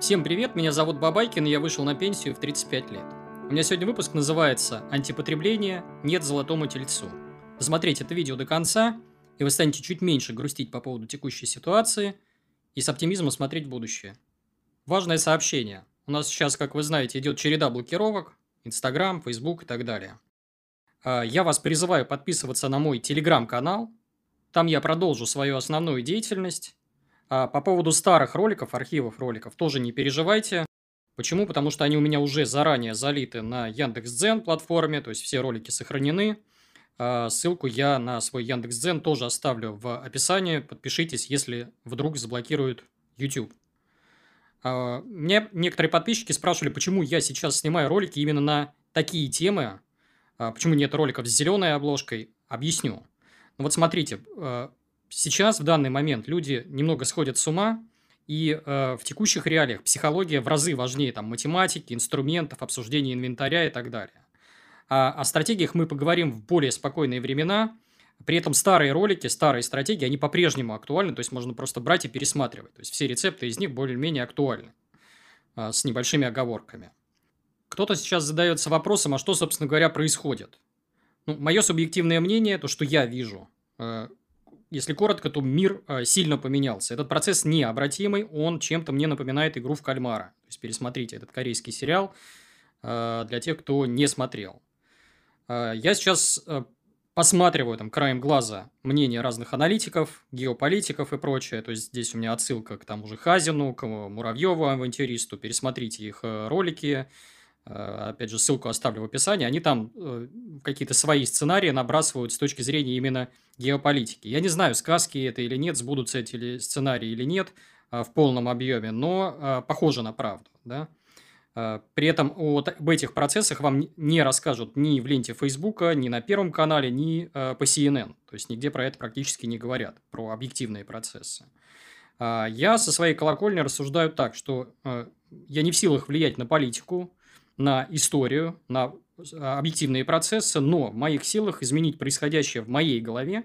Всем привет, меня зовут Бабайкин, и я вышел на пенсию в 35 лет. У меня сегодня выпуск называется «Антипотребление. Нет золотому тельцу». Досмотрите это видео до конца, и вы станете чуть меньше грустить по поводу текущей ситуации и с оптимизмом смотреть в будущее. Важное сообщение. У нас сейчас, как вы знаете, идет череда блокировок, Инстаграм, Фейсбук и так далее. А, я вас призываю подписываться на мой телеграм-канал. Там я продолжу свою основную деятельность а по поводу старых роликов, архивов роликов, тоже не переживайте. Почему? Потому что они у меня уже заранее залиты на Яндекс.Дзен платформе, то есть все ролики сохранены. А ссылку я на свой Яндекс.Дзен тоже оставлю в описании. Подпишитесь, если вдруг заблокируют YouTube. А, мне некоторые подписчики спрашивали, почему я сейчас снимаю ролики именно на такие темы, а почему нет роликов с зеленой обложкой. Объясню. Ну вот смотрите, сейчас, в данный момент, люди немного сходят с ума, и э, в текущих реалиях психология в разы важнее там, математики, инструментов, обсуждения инвентаря и так далее. А о стратегиях мы поговорим в более спокойные времена. При этом старые ролики, старые стратегии, они по-прежнему актуальны, то есть можно просто брать и пересматривать. То есть все рецепты из них более-менее актуальны, э, с небольшими оговорками. Кто-то сейчас задается вопросом, а что, собственно говоря, происходит? Ну, мое субъективное мнение, то, что я вижу, э, если коротко, то мир э, сильно поменялся. Этот процесс необратимый, он чем-то мне напоминает игру в кальмара. То есть пересмотрите этот корейский сериал э, для тех, кто не смотрел. Э, я сейчас посматриваю там краем глаза мнения разных аналитиков, геополитиков и прочее. То есть здесь у меня отсылка к тому же Хазину, к Муравьеву, авантюристу. Пересмотрите их ролики. Э, опять же, ссылку оставлю в описании, они там э, какие-то свои сценарии набрасывают с точки зрения именно геополитики. Я не знаю, сказки это или нет, сбудутся эти сценарии или нет э, в полном объеме, но похоже на правду, да. При этом об этих процессах вам не расскажут ни в ленте Фейсбука, ни на Первом канале, ни по CNN. То есть, нигде про это практически не говорят, про объективные процессы. Я со своей колокольни рассуждаю так, что я не в силах влиять на политику, на историю, на а, объективные процессы, но в моих силах изменить происходящее в моей голове,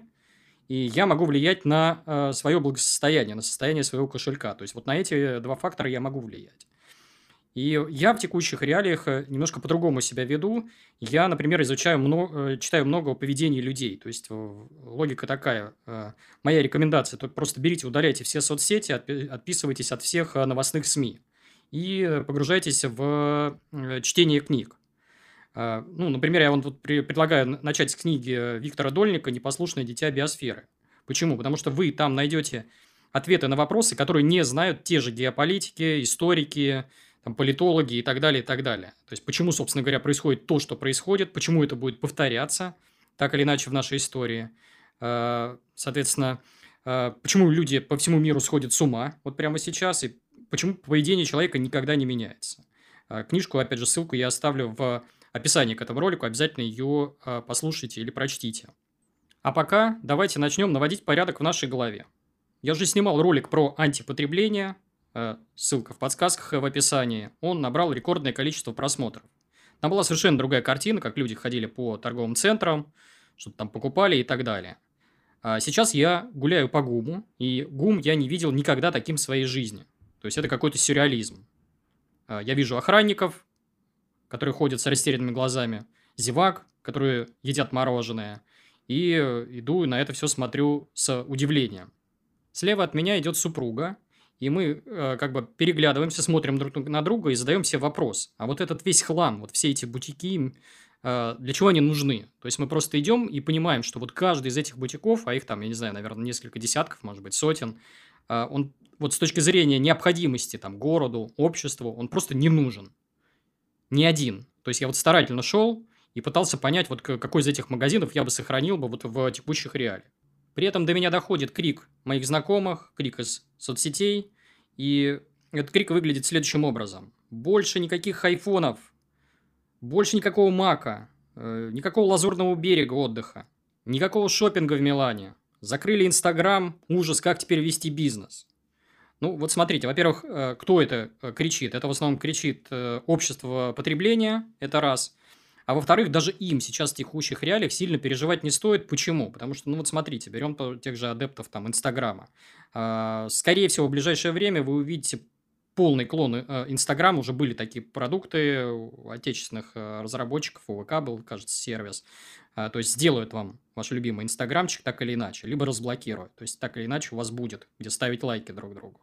и я могу влиять на э, свое благосостояние, на состояние своего кошелька. То есть, вот на эти два фактора я могу влиять. И я в текущих реалиях э, немножко по-другому себя веду. Я, например, изучаю много, читаю много о поведении людей. То есть, логика такая. Моя рекомендация, то просто берите, удаляйте все соцсети, отписывайтесь от всех новостных СМИ и погружайтесь в э, чтение книг. А, ну, например, я вам тут предлагаю начать с книги Виктора Дольника «Непослушное дитя биосферы». Почему? Потому что вы там найдете ответы на вопросы, которые не знают те же геополитики, историки, там, политологи и так далее, и так далее. То есть, почему, собственно говоря, происходит то, что происходит, почему это будет повторяться, так или иначе, в нашей истории. А, соответственно, а, почему люди по всему миру сходят с ума вот прямо сейчас, и почему поведение человека никогда не меняется. А, книжку, опять же, ссылку я оставлю в описании к этому ролику, обязательно ее а, послушайте или прочтите. А пока давайте начнем наводить порядок в нашей голове. Я уже снимал ролик про антипотребление, а, ссылка в подсказках и в описании. Он набрал рекордное количество просмотров. Там была совершенно другая картина, как люди ходили по торговым центрам, что-то там покупали и так далее. Сейчас я гуляю по ГУМу, и ГУМ я не видел никогда таким в своей жизни – то есть это какой-то сюрреализм. А, я вижу охранников, которые ходят с растерянными глазами, зевак, которые едят мороженое, и иду на это все смотрю с удивлением. Слева от меня идет супруга, и мы э, как бы переглядываемся, смотрим друг на друга и задаем себе вопрос. А вот этот весь хлам, вот все эти бутики, э, для чего они нужны? То есть мы просто идем и понимаем, что вот каждый из этих бутиков, а их там, я не знаю, наверное, несколько десятков, может быть, сотен, э, он вот с точки зрения необходимости там городу, обществу, он просто не нужен. Ни один. То есть я вот старательно шел и пытался понять, вот какой из этих магазинов я бы сохранил бы вот в текущих реалиях. При этом до меня доходит крик моих знакомых, крик из соцсетей, и этот крик выглядит следующим образом. Больше никаких айфонов, больше никакого мака, э, никакого лазурного берега отдыха, никакого шопинга в Милане. Закрыли Инстаграм, ужас, как теперь вести бизнес. Ну, вот смотрите, во-первых, э, кто это э, кричит? Это в основном кричит э, общество потребления, это раз. А во-вторых, даже им сейчас в текущих реалиях сильно переживать не стоит. Почему? Потому что, ну вот смотрите, берем тех же адептов там Инстаграма. А, скорее всего, в ближайшее время вы увидите полный клон э, Инстаграм, уже были такие продукты у отечественных разработчиков, у ВК был, кажется, сервис. А, то есть сделают вам ваш любимый Инстаграмчик так или иначе, либо разблокируют. То есть так или иначе у вас будет, где ставить лайки друг другу.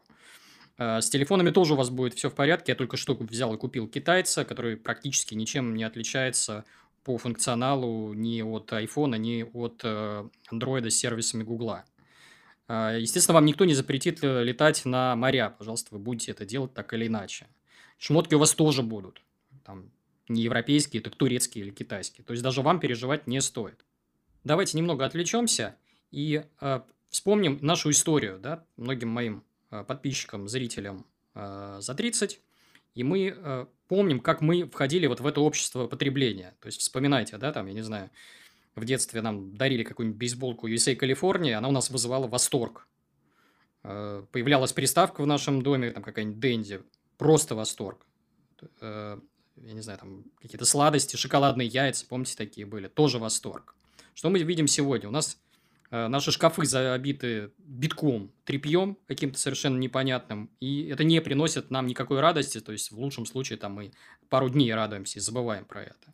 А, с телефонами тоже у вас будет все в порядке. Я только что взял и купил китайца, который практически ничем не отличается по функционалу ни от iPhone, ни от Android с сервисами Гугла. А, естественно, вам никто не запретит э, летать на моря. Пожалуйста, вы будете это делать так или иначе. Шмотки у вас тоже будут. Там не европейские, так турецкие или китайские. То есть даже вам переживать не стоит. Давайте немного отвлечемся и э, вспомним нашу историю. Да? Многим моим э, подписчикам, зрителям э, за 30. И мы э, помним, как мы входили вот в это общество потребления. То есть вспоминайте, да, там, я не знаю, в детстве нам дарили какую-нибудь бейсболку USA Калифорния, она у нас вызывала восторг. Э, появлялась приставка в нашем доме, там какая-нибудь Дэнди, просто восторг. Э, я не знаю, там какие-то сладости, шоколадные яйца, помните, такие были, тоже восторг. Что мы видим сегодня? У нас э, наши шкафы забиты битком, тряпьем каким-то совершенно непонятным, и это не приносит нам никакой радости, то есть в лучшем случае там мы пару дней радуемся и забываем про это.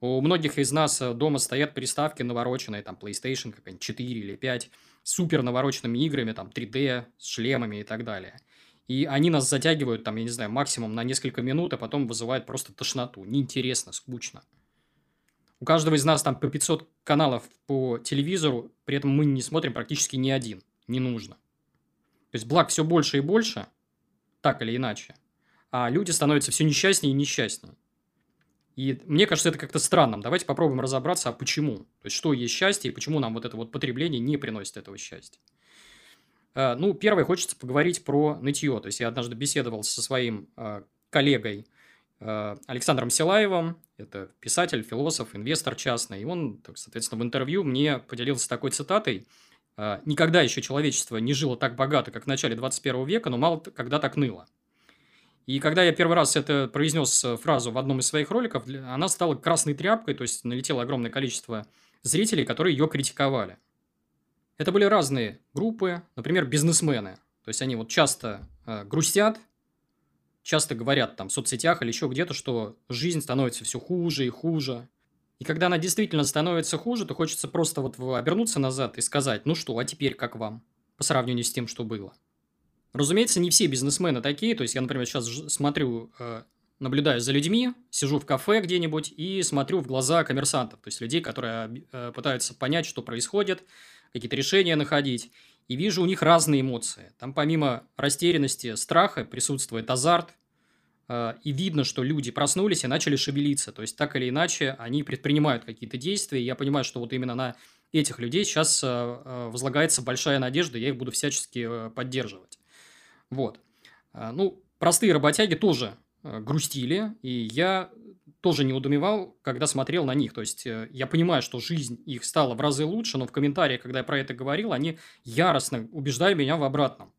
У многих из нас э, дома стоят приставки навороченные, там PlayStation какая-нибудь 4 или 5, с супер навороченными играми, там 3D, с шлемами и так далее. И они нас затягивают, там, я не знаю, максимум на несколько минут, а потом вызывают просто тошноту. Неинтересно, скучно. У каждого из нас там по 500 каналов по телевизору, при этом мы не смотрим практически ни один. Не нужно. То есть благ все больше и больше, так или иначе. А люди становятся все несчастнее и несчастнее. И мне кажется, это как-то странным. Давайте попробуем разобраться, а почему. То есть, что есть счастье и почему нам вот это вот потребление не приносит этого счастья. А, ну, первое, хочется поговорить про нытье. То есть, я однажды беседовал со своим а, коллегой Александром Силаевым. Это писатель, философ, инвестор частный. И он, соответственно, в интервью мне поделился такой цитатой. «Никогда еще человечество не жило так богато, как в начале 21 века, но мало когда так ныло». И когда я первый раз это произнес э, фразу в одном из своих роликов, она стала красной тряпкой, то есть налетело огромное количество зрителей, которые ее критиковали. Это были разные группы, например, бизнесмены. То есть они вот часто э, грустят, часто говорят там в соцсетях или еще где-то, что жизнь становится все хуже и хуже. И когда она действительно становится хуже, то хочется просто вот обернуться назад и сказать, ну что, а теперь как вам? По сравнению с тем, что было. Разумеется, не все бизнесмены такие. То есть, я, например, сейчас смотрю, э, наблюдаю за людьми, сижу в кафе где-нибудь и смотрю в глаза коммерсантов. То есть, людей, которые э, пытаются понять, что происходит, какие-то решения находить. И вижу у них разные эмоции. Там помимо растерянности, страха присутствует азарт. Э, и видно, что люди проснулись и начали шевелиться. То есть, так или иначе, они предпринимают какие-то действия. И я понимаю, что вот именно на этих людей сейчас возлагается большая надежда, я их буду всячески поддерживать. Вот. Ну, простые работяги тоже э, грустили, и я тоже не удумевал, когда смотрел на них. То есть, э, я понимаю, что жизнь их стала в разы лучше, но в комментариях, когда я про это говорил, они яростно убеждали меня в обратном.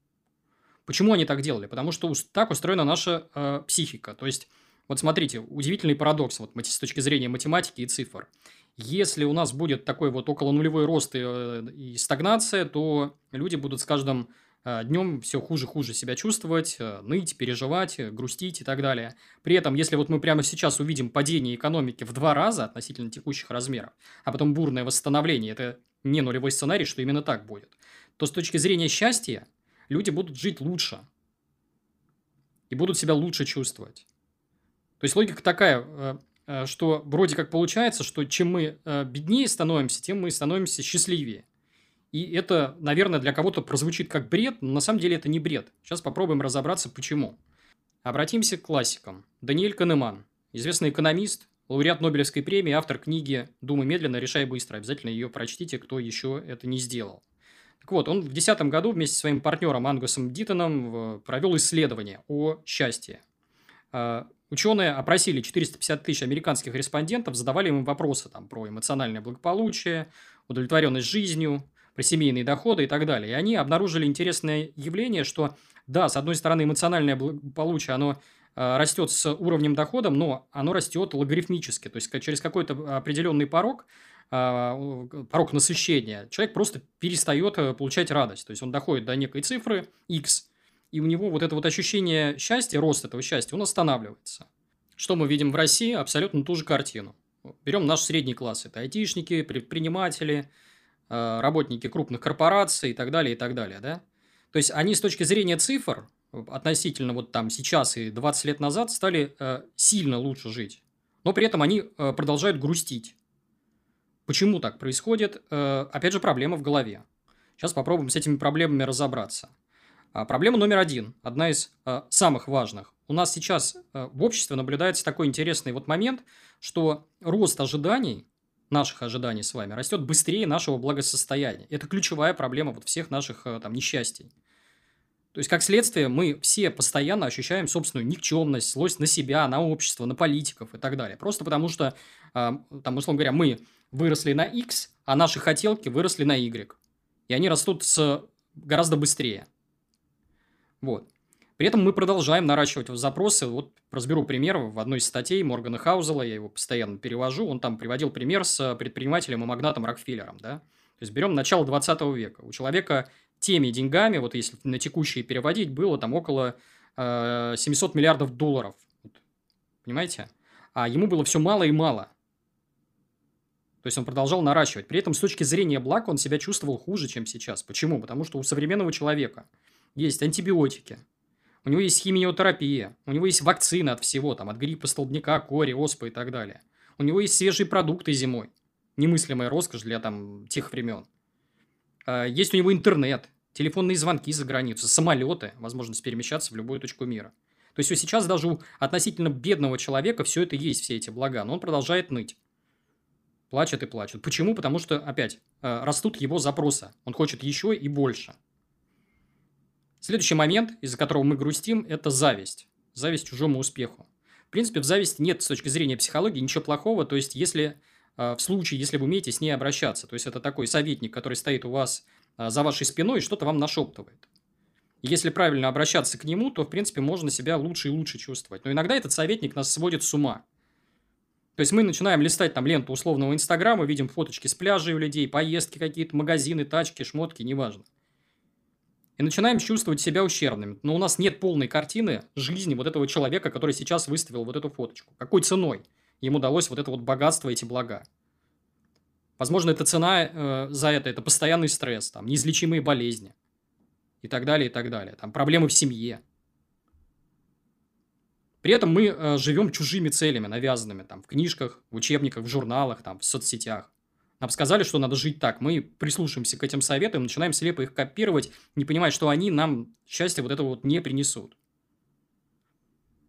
Почему они так делали? Потому что так устроена наша э, психика. То есть, вот смотрите, удивительный парадокс вот, с точки зрения математики и цифр. Если у нас будет такой вот около нулевой рост и, э, и стагнация, то люди будут с каждым Э, днем все хуже-хуже себя чувствовать, э, ныть, переживать, грустить и так далее. При этом, если вот мы прямо сейчас увидим падение экономики в два раза относительно текущих размеров, а потом бурное восстановление, это не нулевой сценарий, что именно так будет, то с точки зрения счастья люди будут жить лучше и будут себя лучше чувствовать. То есть логика такая, что вроде как получается, что чем мы беднее становимся, тем мы становимся счастливее. И это, наверное, для кого-то прозвучит как бред, но на самом деле это не бред. Сейчас попробуем разобраться, почему. Обратимся к классикам. Даниэль Канеман, известный экономист, лауреат Нобелевской премии, автор книги «Думай медленно, решай быстро». Обязательно ее прочтите, кто еще это не сделал. Так вот, он в 2010 году вместе со своим партнером Ангусом Диттоном провел исследование о счастье. А, ученые опросили 450 тысяч американских респондентов, задавали им вопросы там, про эмоциональное благополучие, удовлетворенность жизнью, про семейные доходы и так далее. И они обнаружили интересное явление, что да, с одной стороны, эмоциональное благополучие, оно э, растет с уровнем дохода, но оно растет логарифмически, то есть через какой-то определенный порог, э, порог насыщения, человек просто перестает э, получать радость. То есть он доходит до некой цифры X, и у него вот это вот ощущение счастья, рост этого счастья, он останавливается. Что мы видим в России? Абсолютно ту же картину. Берем наш средний класс. Это айтишники, предприниматели, э, работники крупных корпораций и так далее, и так далее. Да? То есть, они с точки зрения цифр относительно вот там сейчас и 20 лет назад стали э, сильно лучше жить. Но при этом они э, продолжают грустить. Почему так происходит? Э, опять же, проблема в голове. Сейчас попробуем с этими проблемами разобраться. А, проблема номер один, одна из э, самых важных. У нас сейчас э, в обществе наблюдается такой интересный вот момент, что рост ожиданий, наших ожиданий с вами, растет быстрее нашего благосостояния. Это ключевая проблема вот всех наших там несчастий. То есть, как следствие, мы все постоянно ощущаем собственную никчемность, злость на себя, на общество, на политиков и так далее. Просто потому что, там, условно говоря, мы выросли на X, а наши хотелки выросли на Y. И они растут с гораздо быстрее. Вот. При этом мы продолжаем наращивать запросы. Вот разберу пример в одной из статей Моргана Хаузела, я его постоянно перевожу. Он там приводил пример с предпринимателем и магнатом Рокфеллером. Да? То есть, берем начало 20 века. У человека теми деньгами, вот если на текущие переводить, было там около э, 700 миллиардов долларов. Понимаете? А ему было все мало и мало. То есть он продолжал наращивать. При этом с точки зрения благ он себя чувствовал хуже, чем сейчас. Почему? Потому что у современного человека есть антибиотики, у него есть химиотерапия, у него есть вакцина от всего, там, от гриппа, столбняка, кори, оспы и так далее. У него есть свежие продукты зимой. Немыслимая роскошь для там, тех времен. А, есть у него интернет, телефонные звонки за границу, самолеты, возможность перемещаться в любую точку мира. То есть, сейчас даже у относительно бедного человека все это есть, все эти блага, но он продолжает ныть. Плачет и плачет. Почему? Потому что, опять, э, растут его запросы. Он хочет еще и больше. Следующий момент, из-за которого мы грустим, это зависть. Зависть чужому успеху. В принципе, в зависти нет с точки зрения психологии ничего плохого. То есть, если э, в случае, если вы умеете с ней обращаться, то есть, это такой советник, который стоит у вас э, за вашей спиной и что-то вам нашептывает. Если правильно обращаться к нему, то, в принципе, можно себя лучше и лучше чувствовать. Но иногда этот советник нас сводит с ума. То есть мы начинаем листать там ленту условного Инстаграма, видим фоточки с пляжей у людей, поездки какие-то, магазины, тачки, шмотки, неважно. И начинаем чувствовать себя ущербными. Но у нас нет полной картины жизни вот этого человека, который сейчас выставил вот эту фоточку. Какой ценой ему удалось вот это вот богатство, эти блага. Возможно, эта цена э, за это – это постоянный стресс, там, неизлечимые болезни и так далее, и так далее. Там проблемы в семье. При этом мы э, живем чужими целями, навязанными там в книжках, в учебниках, в журналах, там, в соцсетях. Нам сказали, что надо жить так. Мы прислушаемся к этим советам, начинаем слепо их копировать, не понимая, что они нам счастье вот этого вот не принесут.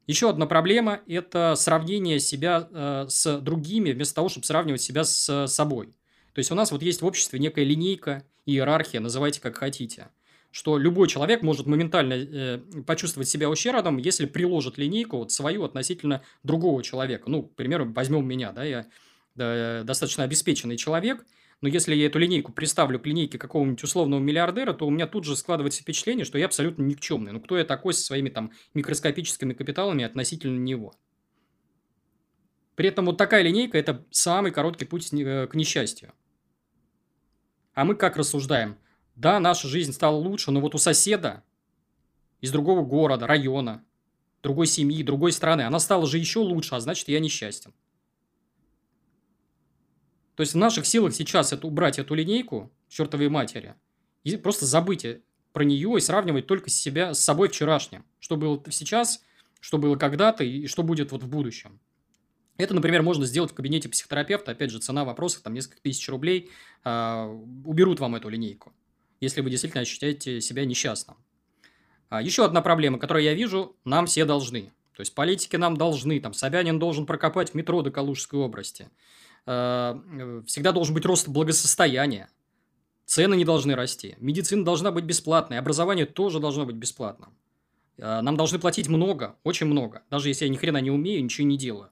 Еще одна проблема – это сравнение себя э, с другими, вместо того, чтобы сравнивать себя с собой. То есть, у нас вот есть в обществе некая линейка, иерархия, называйте как хотите – что любой человек может моментально э, почувствовать себя ущербным, если приложит линейку вот свою относительно другого человека. Ну, к примеру, возьмем меня, да, я да, достаточно обеспеченный человек, но если я эту линейку приставлю к линейке какого-нибудь условного миллиардера, то у меня тут же складывается впечатление, что я абсолютно никчемный. Ну, кто я такой со своими там микроскопическими капиталами относительно него? При этом вот такая линейка – это самый короткий путь э, к несчастью. А мы как рассуждаем – да, наша жизнь стала лучше, но вот у соседа из другого города, района, другой семьи, другой страны, она стала же еще лучше, а значит, я несчастен. То есть, в наших силах сейчас это, убрать эту линейку, чертовой матери, и просто забыть про нее и сравнивать только себя с собой вчерашним. Что было сейчас, что было когда-то и что будет вот в будущем. Это, например, можно сделать в кабинете психотерапевта. Опять же, цена вопросов там несколько тысяч рублей. Э, уберут вам эту линейку если вы действительно ощущаете себя несчастным. А еще одна проблема, которую я вижу, нам все должны. То есть, политики нам должны, там, Собянин должен прокопать метро до Калужской области. А, всегда должен быть рост благосостояния. Цены не должны расти. Медицина должна быть бесплатной. Образование тоже должно быть бесплатным. А, нам должны платить много, очень много. Даже если я ни хрена не умею, ничего не делаю.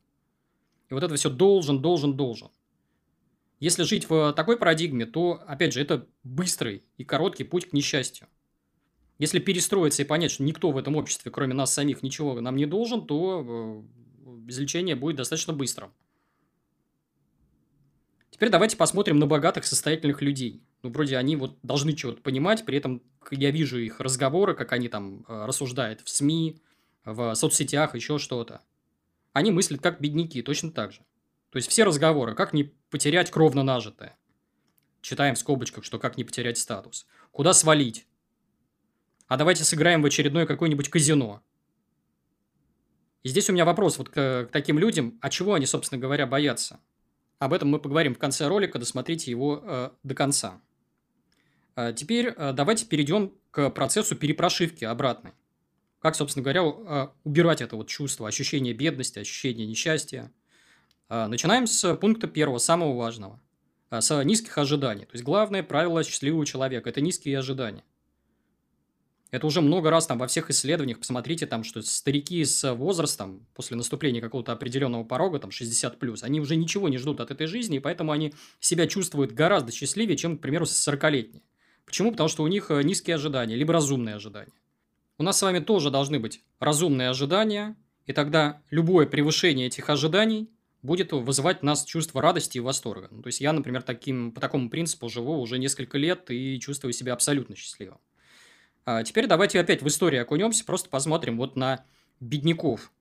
И вот это все должен, должен, должен. Если жить в такой парадигме, то, опять же, это быстрый и короткий путь к несчастью. Если перестроиться и понять, что никто в этом обществе, кроме нас самих, ничего нам не должен, то э, излечение будет достаточно быстрым. Теперь давайте посмотрим на богатых состоятельных людей. Ну, вроде они вот должны чего-то понимать, при этом я вижу их разговоры, как они там э, рассуждают в СМИ, в соцсетях, еще что-то. Они мыслят как бедняки, точно так же. То есть все разговоры, как не потерять кровно нажитое. Читаем в скобочках, что как не потерять статус. Куда свалить? А давайте сыграем в очередное какое-нибудь казино. И здесь у меня вопрос вот к, к таким людям, а чего они, собственно говоря, боятся? Об этом мы поговорим в конце ролика, досмотрите его э, до конца. А теперь э, давайте перейдем к процессу перепрошивки обратной. Как, собственно говоря, э, убирать это вот чувство, ощущение бедности, ощущение несчастья. Э, начинаем с пункта первого, самого важного. Э, с низких ожиданий. То есть, главное правило счастливого человека – это низкие ожидания. Это уже много раз там во всех исследованиях, посмотрите там, что старики с возрастом, после наступления какого-то определенного порога, там 60+, плюс, они уже ничего не ждут от этой жизни, и поэтому они себя чувствуют гораздо счастливее, чем, к примеру, 40-летние. Почему? Потому что у них э, низкие ожидания, либо разумные ожидания. У нас с вами тоже должны быть разумные ожидания, и тогда любое превышение этих ожиданий будет вызывать в нас чувство радости и восторга. Ну, то есть я, например, таким, по такому принципу живу уже несколько лет и чувствую себя абсолютно счастливым. А теперь давайте опять в историю окунемся, просто посмотрим вот на бедняков.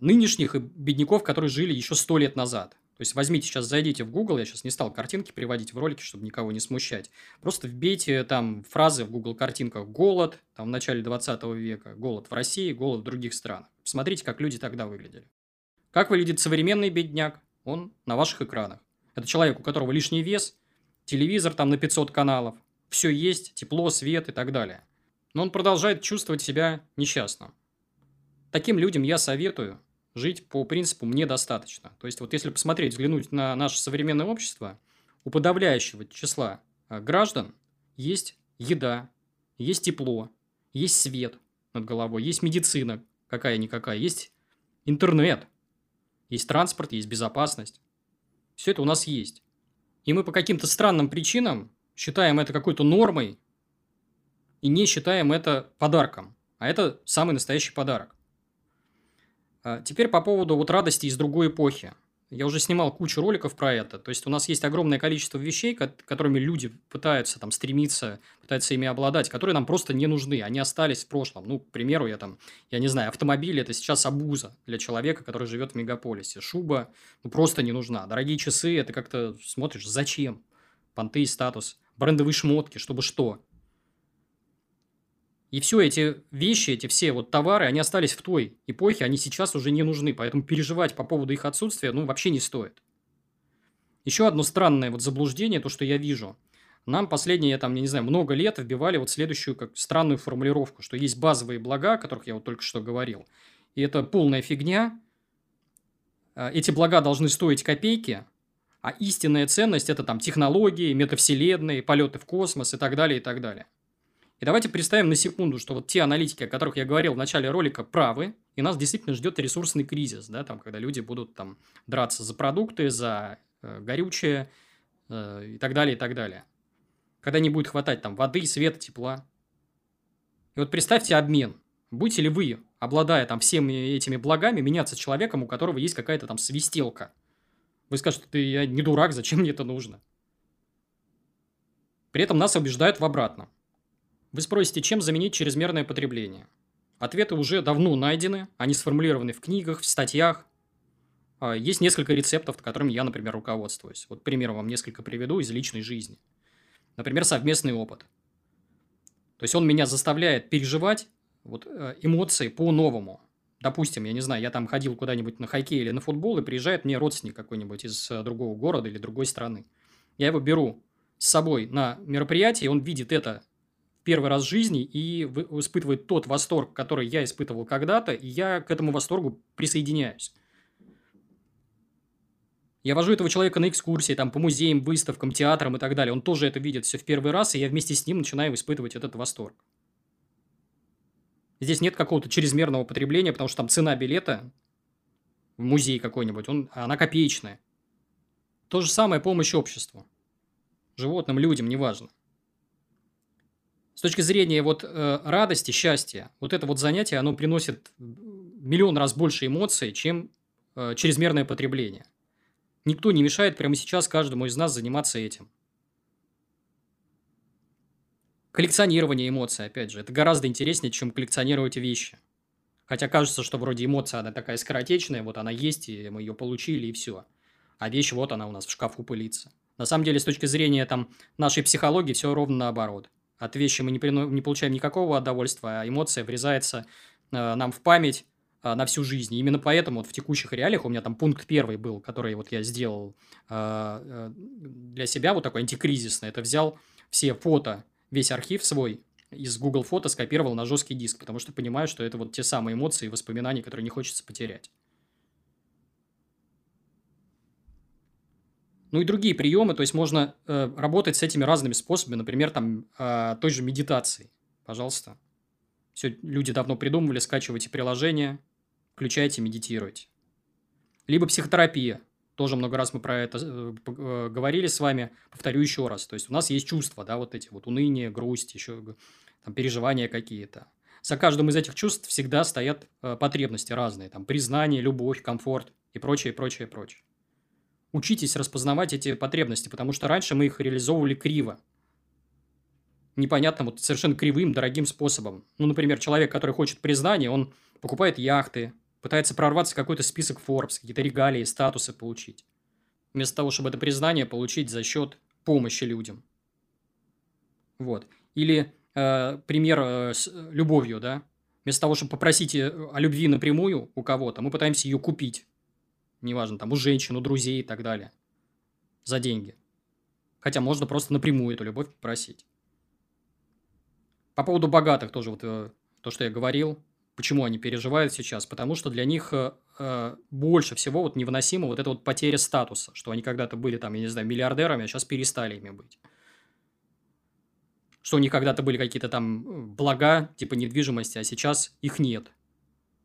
Нынешних и бедняков, которые жили еще сто лет назад. То есть возьмите сейчас, зайдите в Google, я сейчас не стал картинки приводить в ролике, чтобы никого не смущать. Просто вбейте там фразы в Google картинках «голод», там в начале 20 века, «голод в России», «голод в других странах». Посмотрите, как люди тогда выглядели. Как выглядит современный бедняк? Он на ваших экранах. Это человек, у которого лишний вес, телевизор там на 500 каналов, все есть, тепло, свет и так далее. Но он продолжает чувствовать себя несчастным. Таким людям я советую жить по принципу «мне достаточно». То есть, вот если посмотреть, взглянуть на наше современное общество, у подавляющего числа а, граждан есть еда, есть тепло, есть свет над головой, есть медицина какая-никакая, есть интернет, есть транспорт, есть безопасность. Все это у нас есть. И мы по каким-то странным причинам считаем это какой-то нормой и не считаем это подарком. А это самый настоящий подарок. А теперь по поводу вот радости из другой эпохи. Я уже снимал кучу роликов про это. То есть у нас есть огромное количество вещей, которыми люди пытаются там стремиться, пытаются ими обладать, которые нам просто не нужны. Они остались в прошлом. Ну, к примеру, я там, я не знаю, автомобиль это сейчас абуза для человека, который живет в мегаполисе. Шуба ну, просто не нужна. Дорогие часы, это как-то смотришь, зачем? Понты и статус брендовые шмотки, чтобы что. И все эти вещи, эти все вот товары, они остались в той эпохе, они сейчас уже не нужны, поэтому переживать по поводу их отсутствия, ну, вообще не стоит. Еще одно странное вот заблуждение, то, что я вижу. Нам последние, там, я не знаю, много лет вбивали вот следующую как странную формулировку, что есть базовые блага, о которых я вот только что говорил, и это полная фигня. А, эти блага должны стоить копейки, а истинная ценность – это там технологии, метавселенные, полеты в космос и так далее, и так далее. И давайте представим на секунду, что вот те аналитики, о которых я говорил в начале ролика, правы, и нас действительно ждет ресурсный кризис, да, там, когда люди будут там драться за продукты, за э, горючее э, и так далее, и так далее. Когда не будет хватать там воды, света, тепла. И вот представьте обмен. Будете ли вы, обладая там всеми этими благами, меняться человеком, у которого есть какая-то там свистелка – вы скажете, ты я не дурак, зачем мне это нужно? При этом нас убеждают в обратном. Вы спросите, чем заменить чрезмерное потребление? Ответы уже давно найдены, они сформулированы в книгах, в статьях. А, есть несколько рецептов, которыми я, например, руководствуюсь. Вот пример вам несколько приведу из личной жизни. Например, совместный опыт. То есть он меня заставляет переживать вот, э, эмоции по-новому. Допустим, я не знаю, я там ходил куда-нибудь на хоккей или на футбол, и приезжает мне родственник какой-нибудь из э, другого города или другой страны. Я его беру с собой на мероприятие, и он видит это первый раз в жизни и испытывает тот восторг, который я испытывал когда-то, и я к этому восторгу присоединяюсь. Я вожу этого человека на экскурсии, там, по музеям, выставкам, театрам и так далее. Он тоже это видит все в первый раз, и я вместе с ним начинаю испытывать этот восторг. Здесь нет какого-то чрезмерного потребления, потому что там цена билета в музей какой-нибудь, он, она копеечная. То же самое помощь обществу. Животным, людям, неважно. С точки зрения вот э, радости, счастья, вот это вот занятие, оно приносит миллион раз больше эмоций, чем э, чрезмерное потребление. Никто не мешает прямо сейчас каждому из нас заниматься этим. Коллекционирование эмоций, опять же, это гораздо интереснее, чем коллекционировать вещи. Хотя кажется, что вроде эмоция, она такая скоротечная, вот она есть, и мы ее получили, и все. А вещь вот она у нас в шкафу пылится. На самом деле, с точки зрения там, нашей психологии, все ровно наоборот. От вещи мы не, прино... не получаем никакого удовольствия, а эмоция врезается э, нам в память э, на всю жизнь. И именно поэтому вот в текущих реалиях у меня там пункт первый был, который вот я сделал э, э, для себя, вот такой антикризисный. Это взял все фото, весь архив свой из Google фото скопировал на жесткий диск, потому что понимаю, что это вот те самые эмоции и воспоминания, которые не хочется потерять. Ну и другие приемы, то есть можно э, работать с этими разными способами, например, там э, той же медитацией. Пожалуйста. Все люди давно придумывали, скачивайте приложение, включайте, медитируйте. Либо психотерапия. Тоже много раз мы про это э, э, говорили с вами. Повторю еще раз. То есть у нас есть чувства, да, вот эти вот уныние, грусть, еще там переживания какие-то. За каждым из этих чувств всегда стоят э, потребности разные. Там признание, любовь, комфорт и прочее, прочее, прочее. Учитесь распознавать эти потребности, потому что раньше мы их реализовывали криво. Непонятно, вот совершенно кривым, дорогим способом. Ну, например, человек, который хочет признания, он покупает яхты, пытается прорваться в какой-то список Forbes, какие-то регалии, статусы получить. Вместо того, чтобы это признание получить за счет помощи людям. Вот. Или э, пример э, с любовью, да. Вместо того, чтобы попросить э, о любви напрямую у кого-то, мы пытаемся ее купить неважно, там, у женщин, у друзей и так далее, за деньги. Хотя можно просто напрямую эту любовь попросить. По поводу богатых тоже вот э, то, что я говорил, почему они переживают сейчас, потому что для них э, э, больше всего вот невыносимо вот эта вот потеря статуса, что они когда-то были там, я не знаю, миллиардерами, а сейчас перестали ими быть. Что у них когда-то были какие-то там блага, типа недвижимости, а сейчас их нет.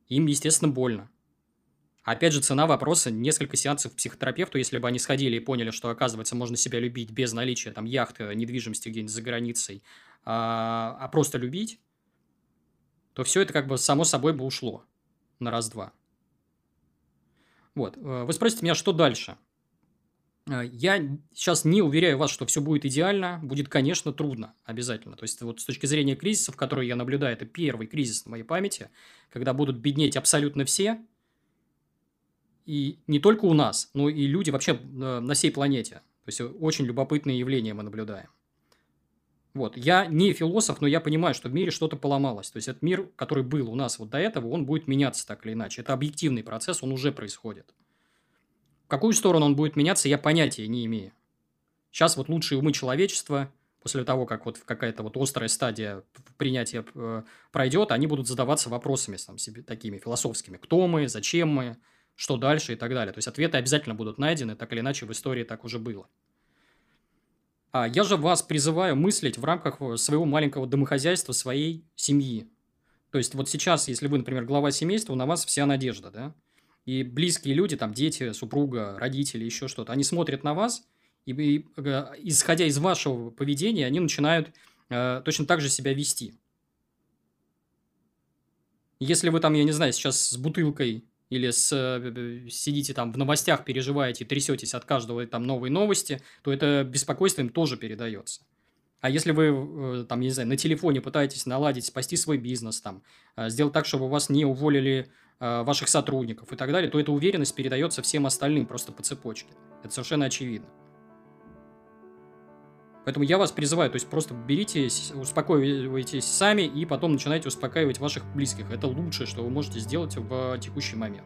Им, естественно, больно. Опять же, цена вопроса – несколько сеансов психотерапевту, если бы они сходили и поняли, что, оказывается, можно себя любить без наличия там яхты, недвижимости где-нибудь за границей, а, а просто любить, то все это как бы само собой бы ушло на раз-два. Вот. Э, вы спросите меня, что дальше? Э, я сейчас не уверяю вас, что все будет идеально. Будет, конечно, трудно, обязательно. То есть, вот с точки зрения кризисов, которые я наблюдаю, это первый кризис на моей памяти, когда будут беднеть абсолютно все – и не только у нас, но и люди вообще э, на всей планете. То есть, очень любопытные явления мы наблюдаем. Вот. Я не философ, но я понимаю, что в мире что-то поломалось. То есть, этот мир, который был у нас вот до этого, он будет меняться так или иначе. Это объективный процесс, он уже происходит. В какую сторону он будет меняться, я понятия не имею. Сейчас вот лучшие умы человечества, после того, как вот какая-то вот острая стадия принятия э, пройдет, они будут задаваться вопросами там, себе, такими философскими. Кто мы, зачем мы, что дальше и так далее. То есть ответы обязательно будут найдены, так или иначе в истории так уже было. А я же вас призываю мыслить в рамках своего маленького домохозяйства, своей семьи. То есть вот сейчас, если вы, например, глава семейства, на вас вся надежда, да? И близкие люди, там дети, супруга, родители, еще что-то, они смотрят на вас, и, и э, исходя из вашего поведения, они начинают э, точно так же себя вести. Если вы там, я не знаю, сейчас с бутылкой или с, э, сидите там в новостях, переживаете, трясетесь от каждого там новой новости, то это беспокойство им тоже передается. А если вы, э, там, не знаю, на телефоне пытаетесь наладить, спасти свой бизнес, там, э, сделать так, чтобы вас не уволили ваших сотрудников и так далее, то эта уверенность передается всем остальным просто по цепочке. Это совершенно очевидно. Поэтому я вас призываю, то есть просто берите, успокаивайтесь сами и потом начинайте успокаивать ваших близких. Это лучшее, что вы можете сделать в текущий момент.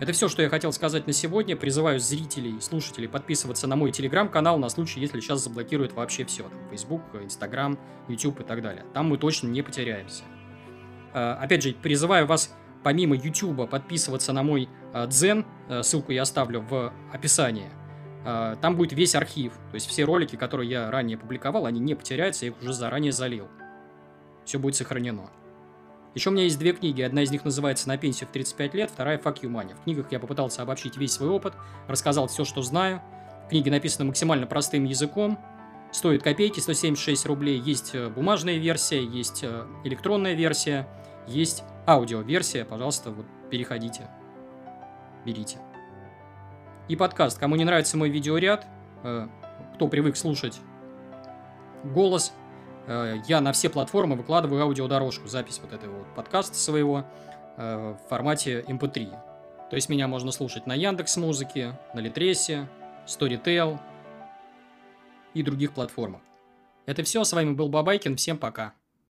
Это все, что я хотел сказать на сегодня. Призываю зрителей, слушателей подписываться на мой телеграм-канал на случай, если сейчас заблокируют вообще все. Там, Facebook, Instagram, YouTube и так далее. Там мы точно не потеряемся. А, опять же, призываю вас помимо YouTube подписываться на мой а, Дзен. А, ссылку я оставлю в описании. А, там будет весь архив. То есть все ролики, которые я ранее публиковал, они не потеряются, я их уже заранее залил. Все будет сохранено. Еще у меня есть две книги. Одна из них называется «На пенсию в 35 лет», вторая «Fuck you money». В книгах я попытался обобщить весь свой опыт, рассказал все, что знаю. Книги написаны максимально простым языком. Стоит копейки, 176 рублей. Есть э, бумажная версия, есть э, электронная версия, есть аудиоверсия. Пожалуйста, вот переходите, берите и подкаст. Кому не нравится мой видеоряд, э, кто привык слушать голос. Э, я на все платформы выкладываю аудиодорожку, запись вот этого вот подкаста своего э, в формате MP3. Эм То есть меня можно слушать на Яндекс Музыке, на Литресе, Storytel и других платформах. Это все, с вами был Бабайкин, всем пока.